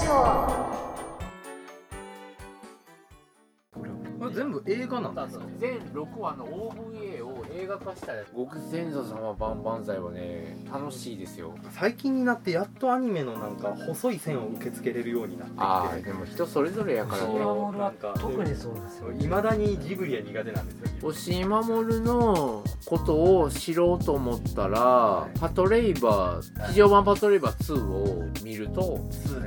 ジオこれ全部映画なんだですか？全6話の OVA を映画化したやつ極先祖様万々歳はね楽しいですよ。最近になってやっとアニメのなんか細い線を受け付けれるようになってきて。ああでも人それぞれやからね。なんか特にそうですよいまだにジブリは苦手なんですよ。押井守のことを知ろうと思ったらパトレイバー非常版パトレイバー2を見ると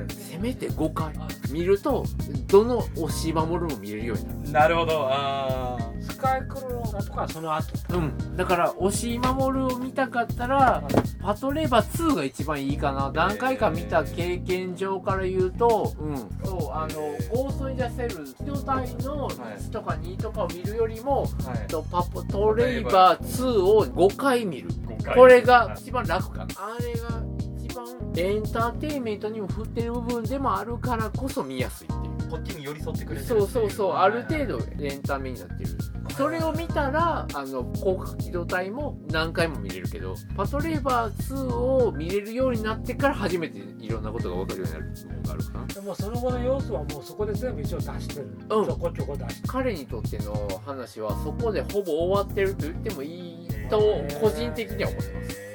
せめて5回見るとどの押井守も見れるようになる。なるほど。あスカイクローラーとかはその後。うん、だから押井守を見たかったらパトレイバー2が一番いいかな。何回か見た経験上から言うとうん。そうあのゴースト・イン・ザ・シェル攻殻機動隊の1とか2とかを見るよりも、あはい。とパトレイバー2を5回見る。これが一番楽かな。あれが一番エンターテインメントにも振ってる部分でもあるからこそ見やすいっていうこっちに寄り添ってくれてるそうそうそう。ある程度エンタメになってる。それを見たらあの広角機動隊も何回も見れるけどパトレーバー2を見れるようになってから初めていろんなことが分かるようになる部分があるかな。でもその後の要素はもうそこで全部一応出してる、うん。ちょこちょこ出して彼にとっての話はそこでほぼ終わってると言ってもいいと個人的には思ってます。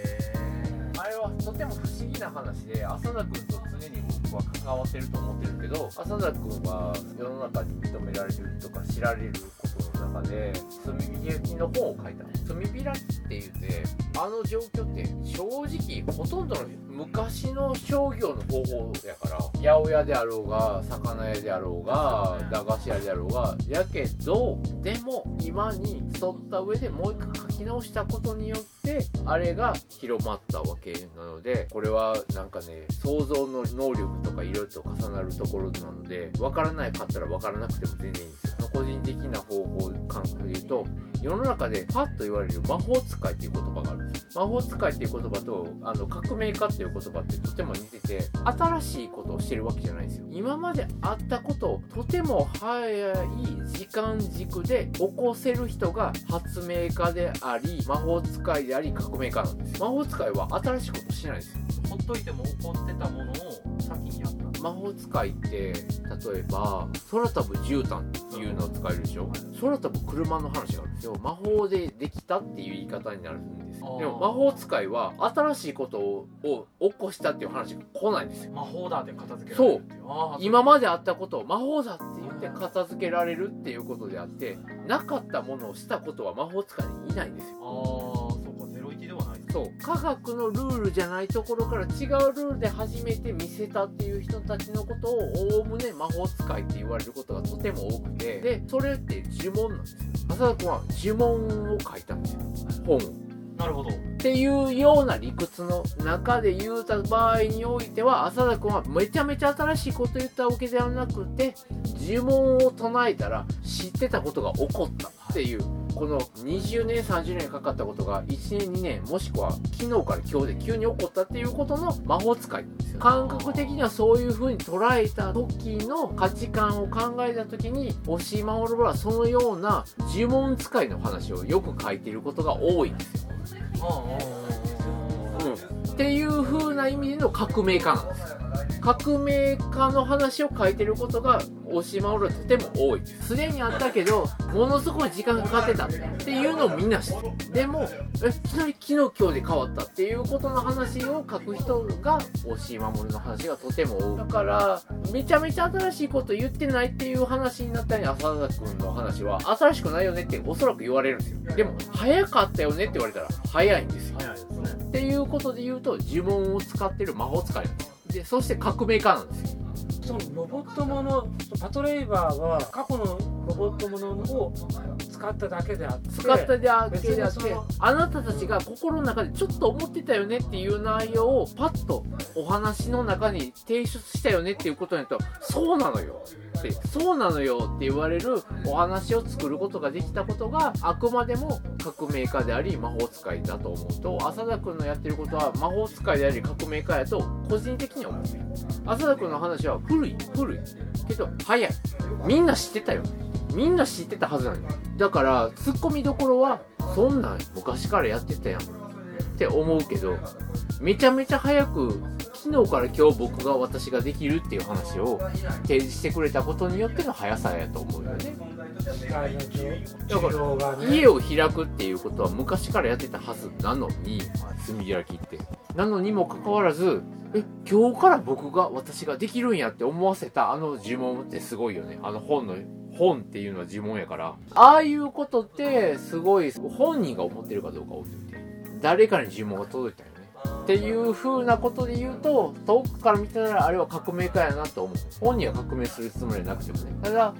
あれはとても不思議な話で浅田君と常に僕は関わってると思ってるけど浅田君は世の中に認められるとか知られることの中で炭火焼きの本を書いた。炭火焼きって言ってあの状況って正直ほとんどの昔の商業の方法やから八百屋であろうが魚屋であろうが駄菓子屋であろうがやけどでも今に沿った上でもう一回書き直したことによってあれが広まったわけなのでこれはなんかね想像の能力とかいろいろと重なるところなので分からないかったら分からなくても全然いいんですよ個人的な方法感覚で言うと世の中でパッと言われる魔法使いっていう言葉があるんです。魔法使いっていう言葉とあの革命家っていう言葉ってとても似てて新しいことをしてるわけじゃないんですよ。今まであったことをとても早い時間軸で起こせる人が発明家であり魔法使いであり革命家なんです。魔法使いは新しいことしないんですよ。ほっといても起こってたものを先にやっ魔法使いって例えば空飛ぶ絨毯っていうのを使えるでしょ？空飛ぶ車の話があるんですよ。魔法でできたっていう言い方になるんですでも魔法使いは新しいことをを起こしたっていう話が来ないんですよ。魔法だで片付けられるっていう。あ今まであったことを魔法だって言って片付けられるっていうことであってなかったものをしたことは魔法使いにいないんですよそう。科学のルールじゃないところから違うルールで初めて見せたっていう人たちのことをおおむね魔法使いって言われることがとても多くて。でそれって呪文なんですよ。浅田君は呪文を書いたんですよ本。をなるほど。っていうような理屈の中で言うた場合においては浅田君はめちゃめちゃ新しいこと言ったわけではなくて呪文を唱えたら知ってたことが起こったっていうこの20年30年かかったことが1年2年もしくは昨日から今日で急に起こったっていうことの魔法使いなんですよ。感覚的にはそういう風に捉えた時の価値観を考えた時に押井守はそのような呪文使いの話をよく書いていることが多いんですよ。うん、っていう風な意味での革命家なんです革命家の話を書いてることが大島俺はとても多いすでにあったけどものすごい時間がかかってたっていうのをみんな知ってるでもえいきなり昨日今日で変わったっていうことの話を書く人が大島守の話がとても多い。だからめちゃめちゃ新しいこと言ってないっていう話になったり浅田君の話は新しくないよねっておそらく言われるんですよ。でも早かったよねって言われたら早いんですよ。早いですねっていうことで言うと呪文を使ってる魔法使い。なんですでそして革命家なんですよ。そのロボットものパトレイバーは過去のロボットものを使っただけであって使っただけであってあなたたちが心の中でちょっと思ってたよねっていう内容をパッとお話の中に提出したよねっていうことになるとそうなのよってそうなのよって言われるお話を作ることができたことがあくまでも革命家であり魔法使いだと思うと浅田君のやってることは魔法使いであり革命家やと個人的には思っている。浅田君の話は古い古い。けど早い。みんな知ってたよみんな知ってたはずなのよ。だからツッコミどころはそんなん昔からやってたやん。って思うけどめちゃめちゃ早く昨昨日から今日僕が私ができるっていう話を提示してくれたことによっての速さやと思うよね。機械の需要がね家を開くっていうことは昔からやってたはずなのに炭開きって。なのにもかかわらずえ今日から僕が私ができるんやって思わせたあの呪文ってすごいよね。あの本の本っていうのは呪文やからああいうことってすごい本人が思ってるかどうか置いといて誰かに呪文が届いたよね。っていう風なことで言うと遠くから見てたらあれは革命家やなと思う。本人は革命するつもりはなくてもね。ただ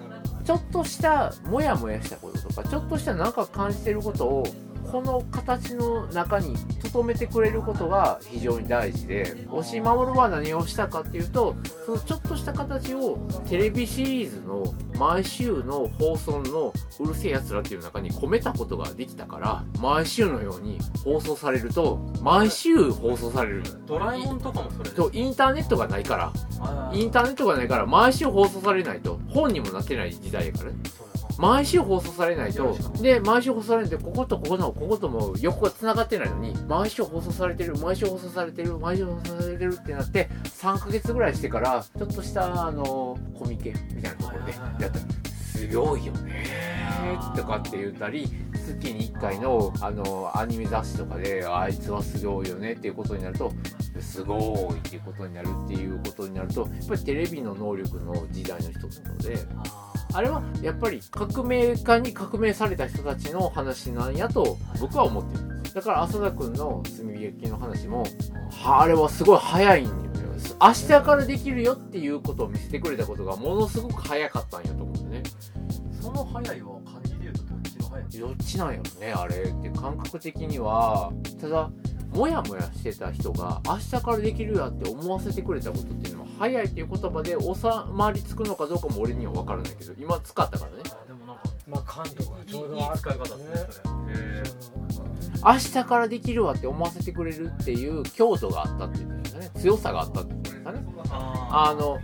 ちょっとしたモヤモヤしたこととかちょっとしたなんか感じてることをこの形の中に留めてくれることが非常に大事で押し守は何をしたかっていうとそのちょっとした形をテレビシリーズの毎週の放送のうるせえやつらっていう中に込めたことができたから毎週のように放送されると毎週放送されるドラえもんとかもそれとインターネットがないから。インターネットがないから毎週放送されないと本にもなってない時代やからね毎週放送されないとで毎週放送されないとこことここのこことも横が繋がってないのに毎週放送されてる毎週放送されてる毎週放送されてるってなって3ヶ月ぐらいしてからちょっとしたあのコミケみたいなところでやったらすごいよね。とかって言ったり月に1回のあのアニメ雑誌とかであいつはすごいよねっていうことになるとすごいっていうことになるっていうことになるとやっぱりテレビの能力の時代の一つなのであれはやっぱり革命家に革命された人たちの話なんやと僕は思ってるだから浅田君の炭火焼きの話もはあれはすごい早いんよ。明日からできるよっていうことを見せてくれたことがものすごく早かったんやと思うんでね。その早いは漢字で言うとどっちの早い。どっちなんやろねあれ。って感覚的にはただもやもやしてた人が明日からできるやって思わせてくれたことっていうのは早いっていう言葉で収まりつくのかどうかも俺には分からないけど今使ったからね。でもなんかまあ感度がちょういいい使い方ですねへ明日からできるわって思わせてくれるっていう強度があったっていうんですかね。強さがあったっていうんですかね。ああの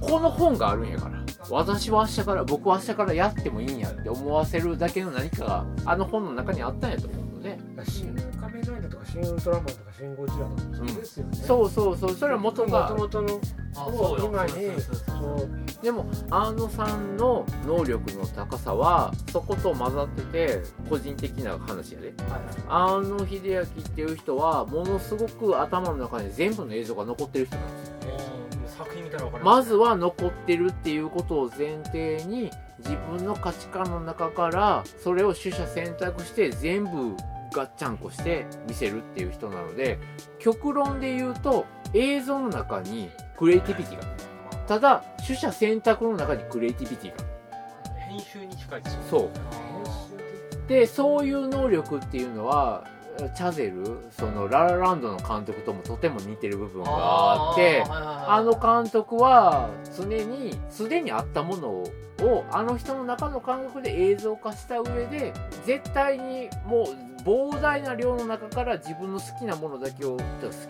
この本があるんやから。私は明日から僕は明日からやってもいいんやって思わせるだけの何かがあの本の中にあったんやと思うので。新仮面ライダーとか新ウルトラマンとか新ゴジラとかもそうですよね、そうそうそう。それは元がもともとの。あそうよ。今にそうそうそうそう。でもアーノさんの能力の高さはそこと混ざってて個人的な話やで。アーノ秀明っていう人はものすごく頭の中に全部の映像が残ってる人なんですよ。作品見たら分かるまずは残ってるっていうことを前提に自分の価値観の中からそれを取捨選択して全部ガッチャンコして見せるっていう人なので極論で言うと映像の中にクリエイティビティがただ取捨選択の中にクリエイティビティが。編集に近いですよね。そう。あでそういう能力っていうのはチャゼルそのララランドの監督ともとても似てる部分ーがあってああの監督は常にすでにあったものをあの人の中の感覚で映像化した上で絶対にもう膨大な量の中から自分の好きなものだけを好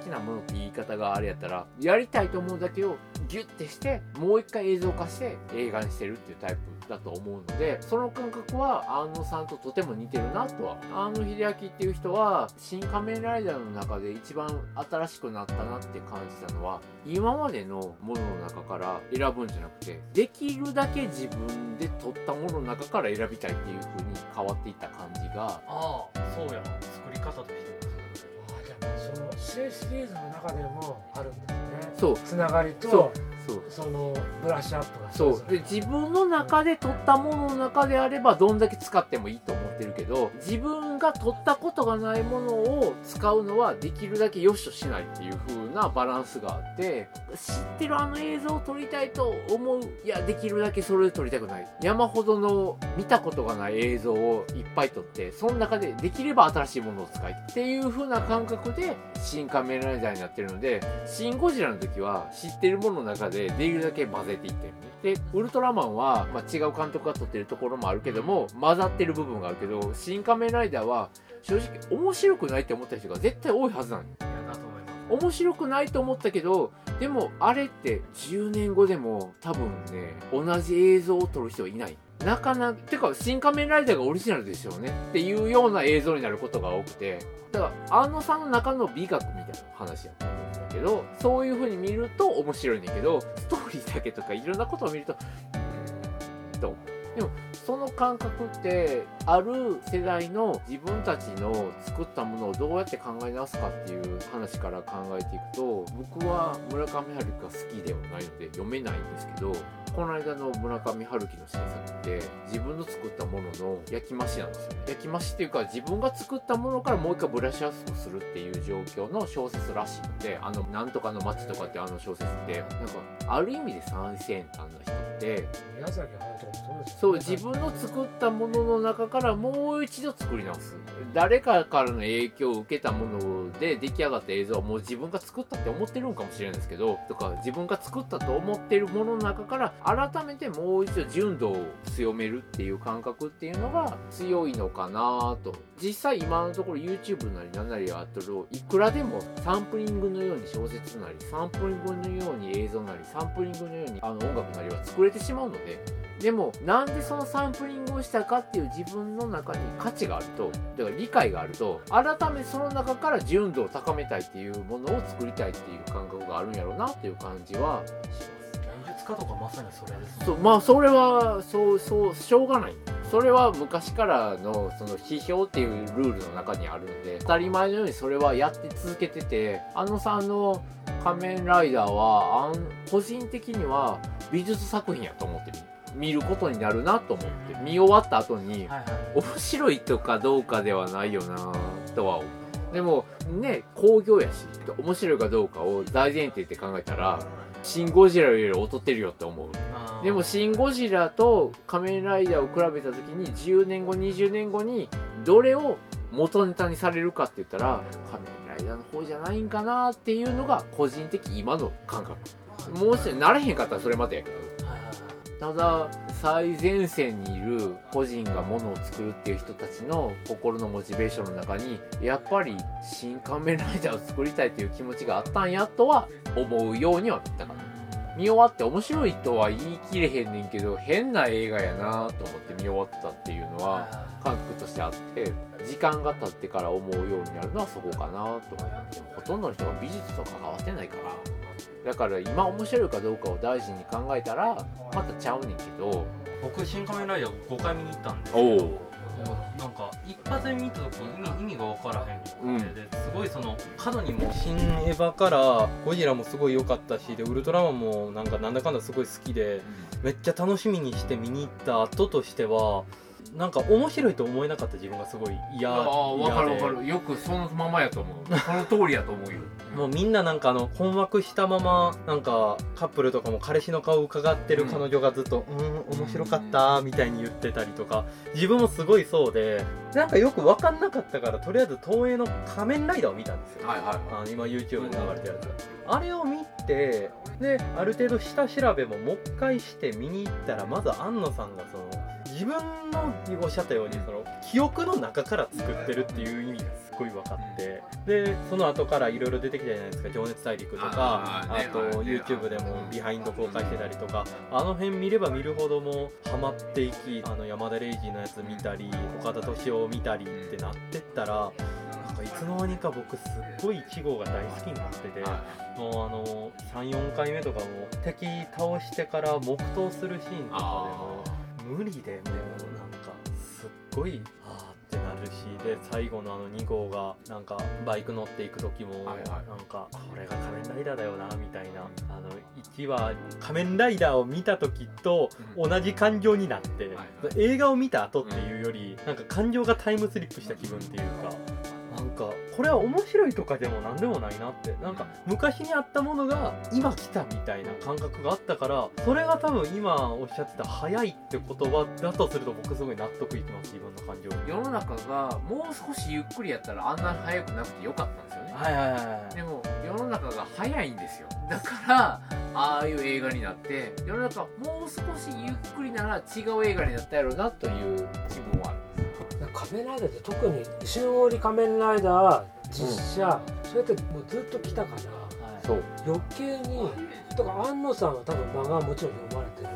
きなものって言い方があれやったらやりたいと思うだけをギュッてしてもう一回映像化して映画にしてるっていうタイプ。だと思うのでその感覚は安野さんととても似てるなとは。安野秀明っていう人は「新仮面ライダー」の中で一番新しくなったなって感じたのは今までのものの中から選ぶんじゃなくてできるだけ自分で撮ったものの中から選びたいっていう風に変わっていった感じがあーそうや作り方として。あじゃあそのシリシリーズの中でもあるんですね。そう。つながりとそのブラッシュアップがそう。で自分の中で撮ったものの中であればどんだけ使ってもいいと思ってるけど自分が撮ったことがないものを使うのはできるだけ良しとしないっていう風なバランスがあって知ってるあの映像を撮りたいと思う。いやできるだけそれで撮りたくない。山ほどの見たことがない映像をいっぱい撮ってその中でできれば新しいものを使いっていう風な感覚で新仮面ライダーになってるのでシン・ゴジラの時は知ってるものの中でできるだけ混ぜていったよね。でウルトラマンは、まあ、違う監督が撮ってるところもあるけども混ざってる部分があるけど新仮面ライダーは正直面白くないって思った人が絶対多いはずなのよ。面白くないと思ったけどでもあれって10年後でも多分ね同じ映像を撮る人はいない。なかなかてか新仮面ライダーがオリジナルでしょうね。っていうような映像になることが多くて。だから安野さんの中の美学みたいな話やと思うんだけどそういう風に見ると面白いんだけどストーリーだけとかいろんなことを見るとうんとでもその感覚ってある世代の自分たちの作ったものをどうやって考え直すかっていう話から考えていくと僕は村上春樹が好きではないので読めないんですけどこの間の村上春樹の新作って自分の作ったものの焼き増しなんですよ焼き増しっていうか自分が作ったものからもう一回ブラシュアップするっていう状況の小説らしいのであの「なんとかの街」とかってあの小説ってなんかある意味で最先端な人って宮崎駿とかもそうですそう自分の作ったものの中からもう一度作り直す。誰かからの影響を受けたもので出来上がった映像はもう自分が作ったって思ってるんかもしれないですけどとか自分が作ったと思ってるものの中から改めてもう一度純度を強めるっていう感覚っていうのが強いのかなと。実際今のところ YouTube なり何なりあったらいくらでもサンプリングのように小説なりサンプリングのように映像なりサンプリングのようにあの音楽なりは作れてしまうのででもなんでそのサンプリングをしたかっていう自分の中に価値があるとだから理解があると改めその中から純度を高めたいっていうものを作りたいっていう感覚があるんやろうなっていう感じはします。芸術家とかまさにそれですね。そうまあそれはそうそうしょうがない。それは昔からのその批評っていうルールの中にあるので当たり前のようにそれはやって続けててあのさんの「仮面ライダーは」あん個人的には美術作品やと思ってる見ることになるなと思って見終わった後にはいはい。面白いとかどうかではないよなとは思う。でもね興行やし面白いかどうかを大前提って考えたら「シン・ゴジラ」より劣ってるよって思う。でも「シン・ゴジラ」と「仮面ライダー」を比べた時に10年後20年後にどれを元ネタにされるかって言ったら「仮面ライダー」の方じゃないんかなっていうのが個人的今の感覚もうしなれへんかったらそれまでやけどはいはいはいただ最前線にいる個人がものを作るっていう人たちの心のモチベーションの中にやっぱり「新仮面ライダー」を作りたいっていう気持ちがあったんやとは思うようにはなったかな。見終わって面白いとは言い切れへんねんけど変な映画やなと思って見終わったっていうのは感覚としてあって時間が経ってから思うようになるのはそこかなと思ってほとんどの人が美術と関わってないからだから今面白いかどうかを大事に考えたらまたちゃうねんけど。僕新仮面ライダー5回見に行ったんですけどなんか一発目見た時意味意味が分からへんくて、うん。ですごいその過度にも新エヴァからゴジラもすごい良かったしでウルトラマンもなんかなんだかんだすごい好きでめっちゃ楽しみにして見に行った後としてはなんか面白いと思えなかった自分がすごい嫌ああ分かる分かる。よくそのままやと思う。その通りやと思うよ。もうみんななんかあの困惑したままなんかカップルとかも彼氏の顔を伺ってる彼女がずっと「うん。面白かった」みたいに言ってたりとか自分もすごいそうでなんかよく分かんなかったからとりあえず東映の「仮面ライダー」を見たんですよ、はいはいあの今 YouTube で流れてるやつ。あれを見てである程度下調べももう一回して見に行ったらまず庵野さんがその自分のおっしゃったようにその記憶の中から作ってるっていう意味がすごい分かってでその後からいろいろ出てきたじゃないですか「情熱大陸」とかあと YouTube でもビハインド公開してたりとかあの辺見れば見るほどもうハマっていきあの山田礼二のやつ見たり岡田敏夫見たりってなってったらなんかいつの間にか僕すっごい1号が大好きになってて。もうあの34回目とかも敵倒してから黙祷するシーンとかでも無理でもうなんかすっごいあーってなるしで最後のあの2号がなんかバイク乗っていく時もはいはい。なんかこれが仮面ライダーだよなみたいな。あの1話仮面ライダーを見た時と同じ感情になって、はい。映画を見た後っていうより、なんか感情がタイムスリップした気分っていうかなんかこれは面白いとかでも何でもないなって。なんか昔にあったものが今来たみたいな感覚があったからそれが多分今おっしゃってた「早い」って言葉だとすると僕すごい納得いきます自分の感情。に。世の中がもう少しゆっくりやったらあんな早くなくてよかったんですよね。はいはいはいでも世の中が早いんですよ。だからああいう映画になって世の中もう少しゆっくりなら違う映画になったやろうなという気分はある仮面ライダーって特に中織仮面ライダー実写、それってもうずっと来たからそう。余計にとか安野さんは多分漫画はもちろん読まれてる。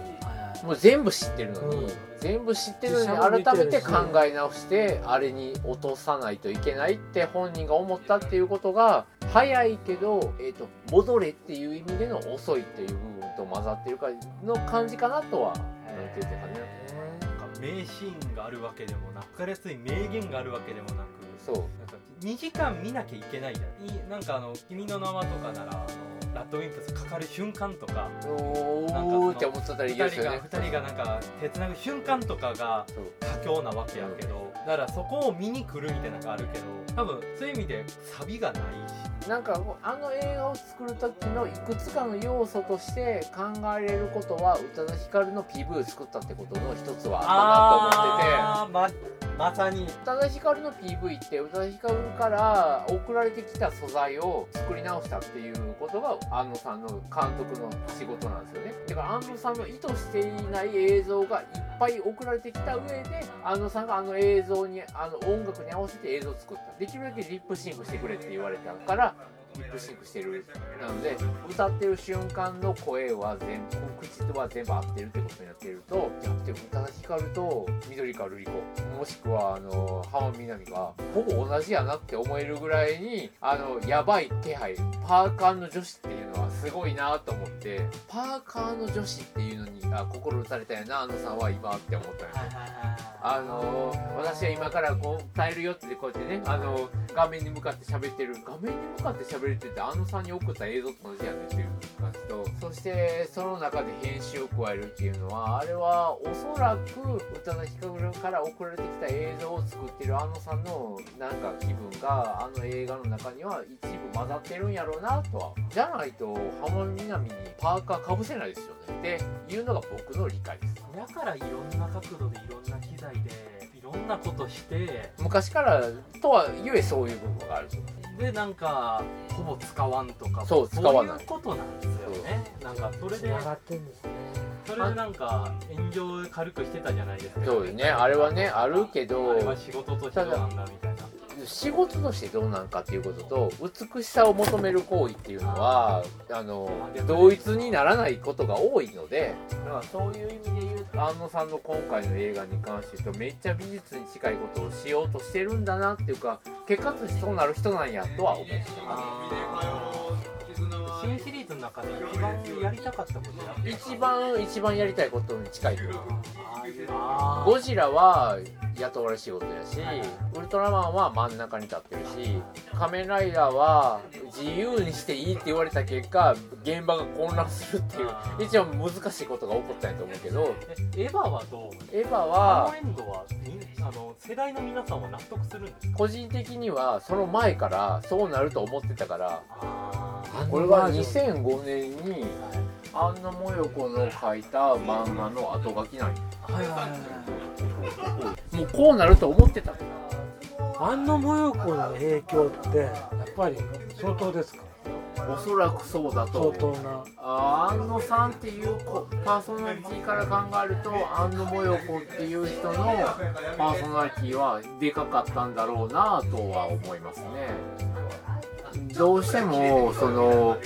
もう全部知ってるのに、うん。全部知ってるのに改めて考え直してあれに落とさないといけないって本人が思ったっていうことが早いけど、えー、と戻れっていう意味での遅いっていう部分と混ざってるかの感じかなとはなんて言ってかね名シーンがあるわけでもなく分かりやすい名言があるわけでもなくそう。なんか2時間見なきゃいけないじゃん。いなんかあの「君の名は」とかならあのラッドウィンプスかかる瞬間とかおなんかそのーって思っちゃったらいい2人がですよね。二人がなんか手つなぐ瞬間とかが佳境なわけやけどだからそこを見に来るみたいなのがあるけど多分そういう意味でサビがないしなんかあの映画を作る時のいくつかの要素として考えられることは宇多田ヒカルの PV を作ったってことの一つはあったなと思ってて。ままさに宇多田ヒカルの PV って宇多田ヒカルから送られてきた素材を作り直したっていうことが安野さんの監督の仕事なんですよねだから安野さんの意図していない映像がいっぱい送られてきた上で庵野さんがあの映像にあの音楽に合わせて映像を作った。できるだけリップシンクしてくれって言われたからリップシンクしてる。なので歌ってる瞬間の声は全部口とは全部合ってるってことになっているとじゃなくて宇多田ヒカルと緑川ルリ子もしくはあの浜辺美波がほぼ同じやなって思えるぐらいにあのやばい気配パーカーの女子っていうすごいなと思ってパーカーの女子っていうのにあ心打たれたよなあのさんは今って思ったよあの私は今からこう伝えるよってこうやってねあの画面に向かって喋ってる。画面に向かって喋るって言ってあのさんに送った映像と同じやねっていうしてその中で編集を加えるっていうのはあれはおそらく宇多田ヒカルから送られてきた映像を作ってるあのさんのなんか気分があの映画の中には一部混ざってるんやろうなとはじゃないと浜辺美波にパーカーかぶせないですよね。っていうのが僕の理解です。だからいろんな角度でいろんな機材でろんなことして。昔からとはゆえそういう部分があるでなんかほぼ使わんとか。そう使わない。そういうことなんですよね。なんかそれで。繋がってんですね。それでなんか炎上軽くしてたじゃないですか。そうですねあれはねあるけど。あれは仕事としてどうなんだみたいな仕事としてどうなんかっていうことと美しさを求める行為っていうのはあの同一にならないことが多いのでだからそういう意味で言うと安野さんの今回の映画に関して言うとめっちゃ美術に近いことをしようとしてるんだなっていうか結果としてそうなる人なんやとは思って新シリーズの中で一番やりたかったこと一番一番やりたいことに近いかあゴジラは雇われ仕事やし、ウルトラマンは真ん中に立ってるし、仮面ライダーは自由にしていいって言われた結果、現場が混乱するっていう一番難しいことが起こったんやと思うけど、えエヴァはどうエヴァあはのエンドはみあの世代の皆さんは納得するんですか？個人的にはその前からそうなると思ってたから、これはバージョン2005年に安野もよこの書いた漫画の後書きなんよはいはいはいもうこうなると思ってた。安野もよこの影響ってやっぱり相当ですか？おそらくそうだと。相当な。あー安野さんっていうこパーソナリティから考えると安野もよこっていう人のパーソナリティはでかかったんだろうなとは思いますねどうしてもその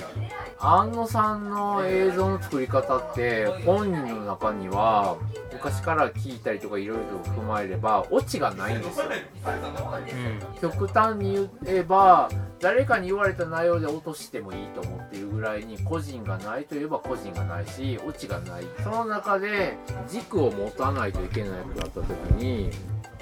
安野さんの映像の作り方って本人の中には昔から聞いたりとかいろいろと踏まえればオチがないんですよ。極端に言えば誰かに言われた内容で落としてもいいと思っているぐらいに個人がないといえば個人がないしオチがない。その中で軸を持たないといけなくなった時に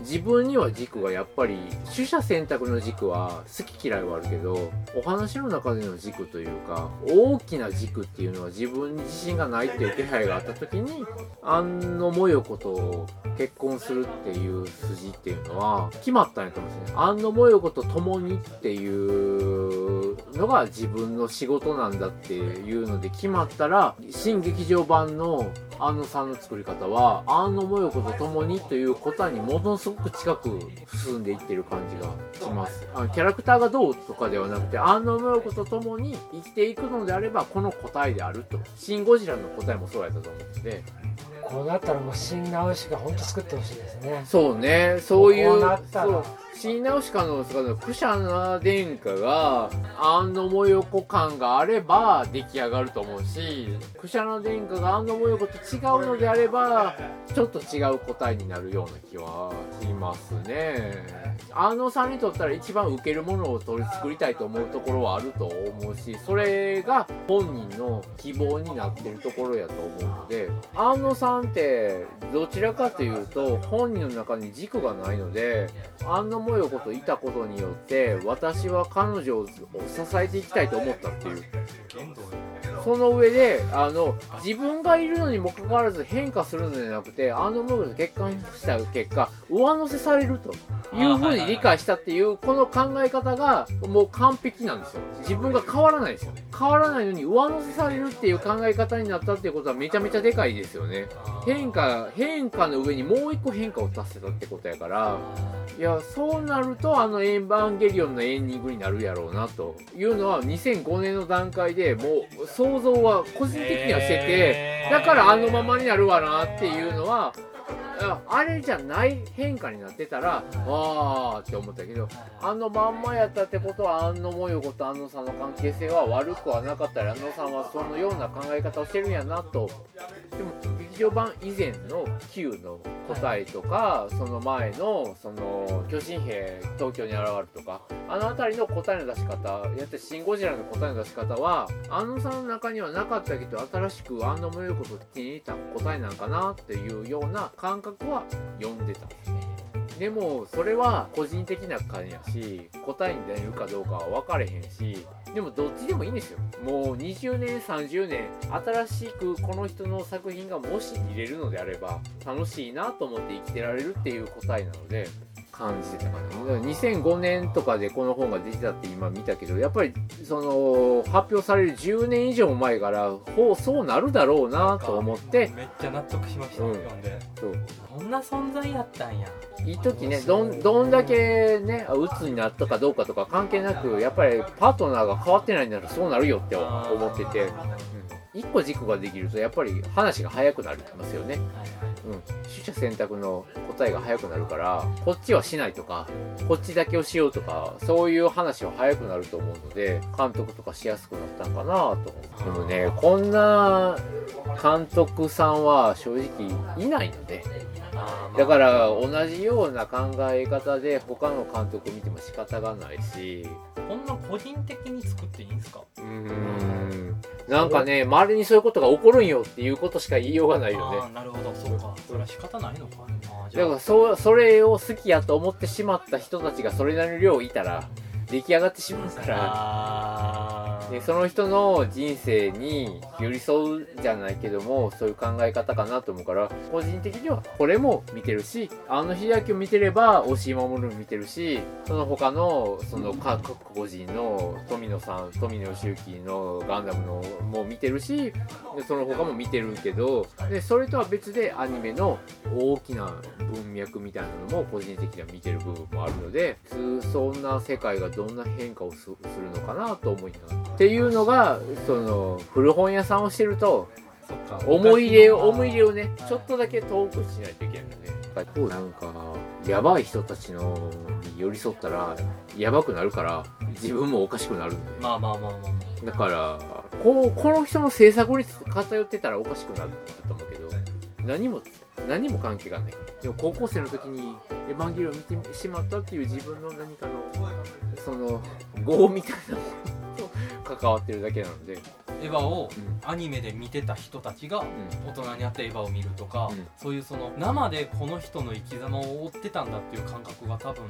自分には軸がやっぱり取捨選択の軸は好き嫌いはあるけどお話の中での軸というか大きな軸っていうのは自分自信がないっていう気配があった時に安野もよこと結婚するっていう筋っていうのは決まったんやと思うんですね。安野もよこと共にっていうのが自分の仕事なんだっていうので決まったら新劇場版の安野さんの作り方は安野もよこと共にという答えにものすごく近く進んでいってる感じがします。あのキャラクターがどうとかではなくて安野もよこと共に生きていくのであればこの答えであると。シン・ゴジラの答えもそうやったと思うのでこうなったらもう新直しが本当作ってほしいですね。そうねそういうこうなったらそう不思議直しかのそのクシャナ殿下が安野もよこ感があれば出来上がると思うしクシャナ殿下が安野もよこと違うのであればちょっと違う答えになるような気はしますね。安野さんにとったら一番受けるものを取り作りたいと思うところはあると思うしそれが本人の希望になってるところやと思うので安野さんってどちらかというと本人の中に軸がないので安思いをこといたことによって私は彼女を支えていきたいと思ったっていう。その上であの自分がいるのにもかかわらず変化するのではなくてあのものと結婚した結果上乗せされるというふうに理解したっていうこの考え方がもう完璧なんですよ。自分が変わらないですよ。変わらないのに上乗せされるっていう考え方になったっていうことはめちゃめちゃでかいですよね。変化変化の上にもう一個変化を足せたってことやから。いやそうなるとあの「エンバンゲリオン」のエンディングになるやろうなというのは2005年の段階でもう想像は個人的にはしててだからあのままになるわなっていうのはああれじゃない変化になってたらわーって思ったけどあのまんまやったってことは安野もよこと安野さんの関係性は悪くはなかったり安野さんはそのような考え方をしてるんやなと。でも場版以前の Q の答えとか、その前のその巨神兵東京に現れるとかあの辺りの答えの出し方やってシン・ゴジラの答えの出し方はあのさんの中にはなかったけど新しくあんなもよいこと気に入った答えなんかなっていうような感覚は読んでたんですね。でもそれは個人的な感やし答えに出るかどうかは分かれへんしでもどっちでもいいんですよ。もう20年30年新しくこの人の作品がもし見れるのであれば楽しいなと思って生きてられるっていう答えなので感じてたかな2005年とかでこの本が出てたって今見たけどやっぱりその発表される10年以上前からほうそうなるだろうなと思ってめっちゃ納得しました、うん。読んで。そう。こんな存在やったんや。いい時ねどんどんだけね鬱になったかどうかとか関係なくやっぱりパートナーが変わってないんならそうなるよって思ってて、うん、一個軸ができるとやっぱり話が早くなりますよね、うん、取捨選択の答えが早くなるからこっちはしないとかこっちだけをしようとかそういう話は早くなると思うので監督とかしやすくなったんかなとでもねこんな監督さんは正直いないのでだから同じような考え方で他の監督見ても仕方がないし。こんな個人的に作っていいんですか？うーん。なんかね周りにそういうことが起こるんよっていうことしか言いようがないよね。なるほど。そうか。それは仕方ないのか。あーじゃあ。だからそそれを好きやと思ってしまった人たちがそれなりの量いたら出来上がってしまうから。でその人の人生に寄り添うじゃないけどもそういう考え方かなと思うから個人的にはこれも見てるしあの秀明を見てれば押井守も見てるしその他のその各個人の富野さん富野義行のガンダムのも見てるしでその他も見てるけどでそれとは別でアニメの大きな文脈みたいなのも個人的には見てる部分もあるので普通そんな世界がどんな変化をすするのかなと思いながら。っていうのがその古本屋さんをしてると思い入れを思い入れをねちょっとだけ遠くしないといけないのでなんかやばい人たちのに寄り添ったらやばくなるから自分もおかしくなるんでまあまあまあまあまあ。だからこうこの人の制作に偏ってたらおかしくなると思うけど何も何も関係がない。でも高校生の時にエヴァンゲリオンを見てしまったっていう自分の何かのその業みたいなもの。関わってるだけなので、エヴァをうん。アニメで見てた人たちが大人になってエヴァを見るとか、うん。そういうその生でこの人の生き様を追ってたんだっていう感覚が多分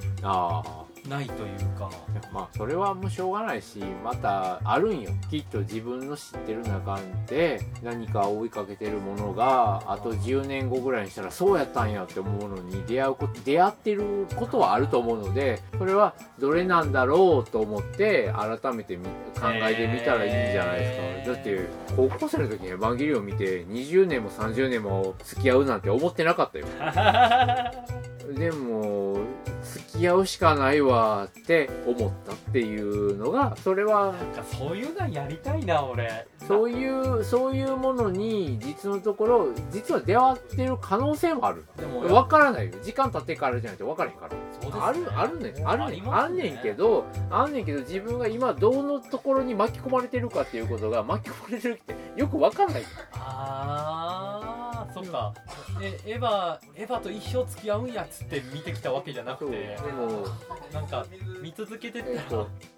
ないというか。まあそれはもうしょうがないしまたあるんよ。きっと自分の知ってる中で何か追いかけてるものがあと10年後ぐらいにしたらそうやったんやって思うのに出会うこと出会ってることはあると思うのでそれはどれなんだろうと思って改めてみ考えで見たらいいんじゃないですか、だって高校生の時にエヴァンゲリオン見て20年も30年も付き合うなんて思ってなかったよ。で も付き合うしかないわって思ったっていうのがそれはなんかそういうのやりたいな俺。そういうそういうものに実のところ実は出会ってる可能性もある。でも分からないよ。時間経ってからじゃないと分からへんから。ね。あるあるねん。あるねん。あんねんけどあんねんけど自分が今どのところに巻き込まれてるかっていうことが巻き込まれてるってよく分かんない。ああそっか。えエヴァエヴァと一生付き合うんやっつって見てきたわけじゃなくて。でもなんか見続けてったら、えっ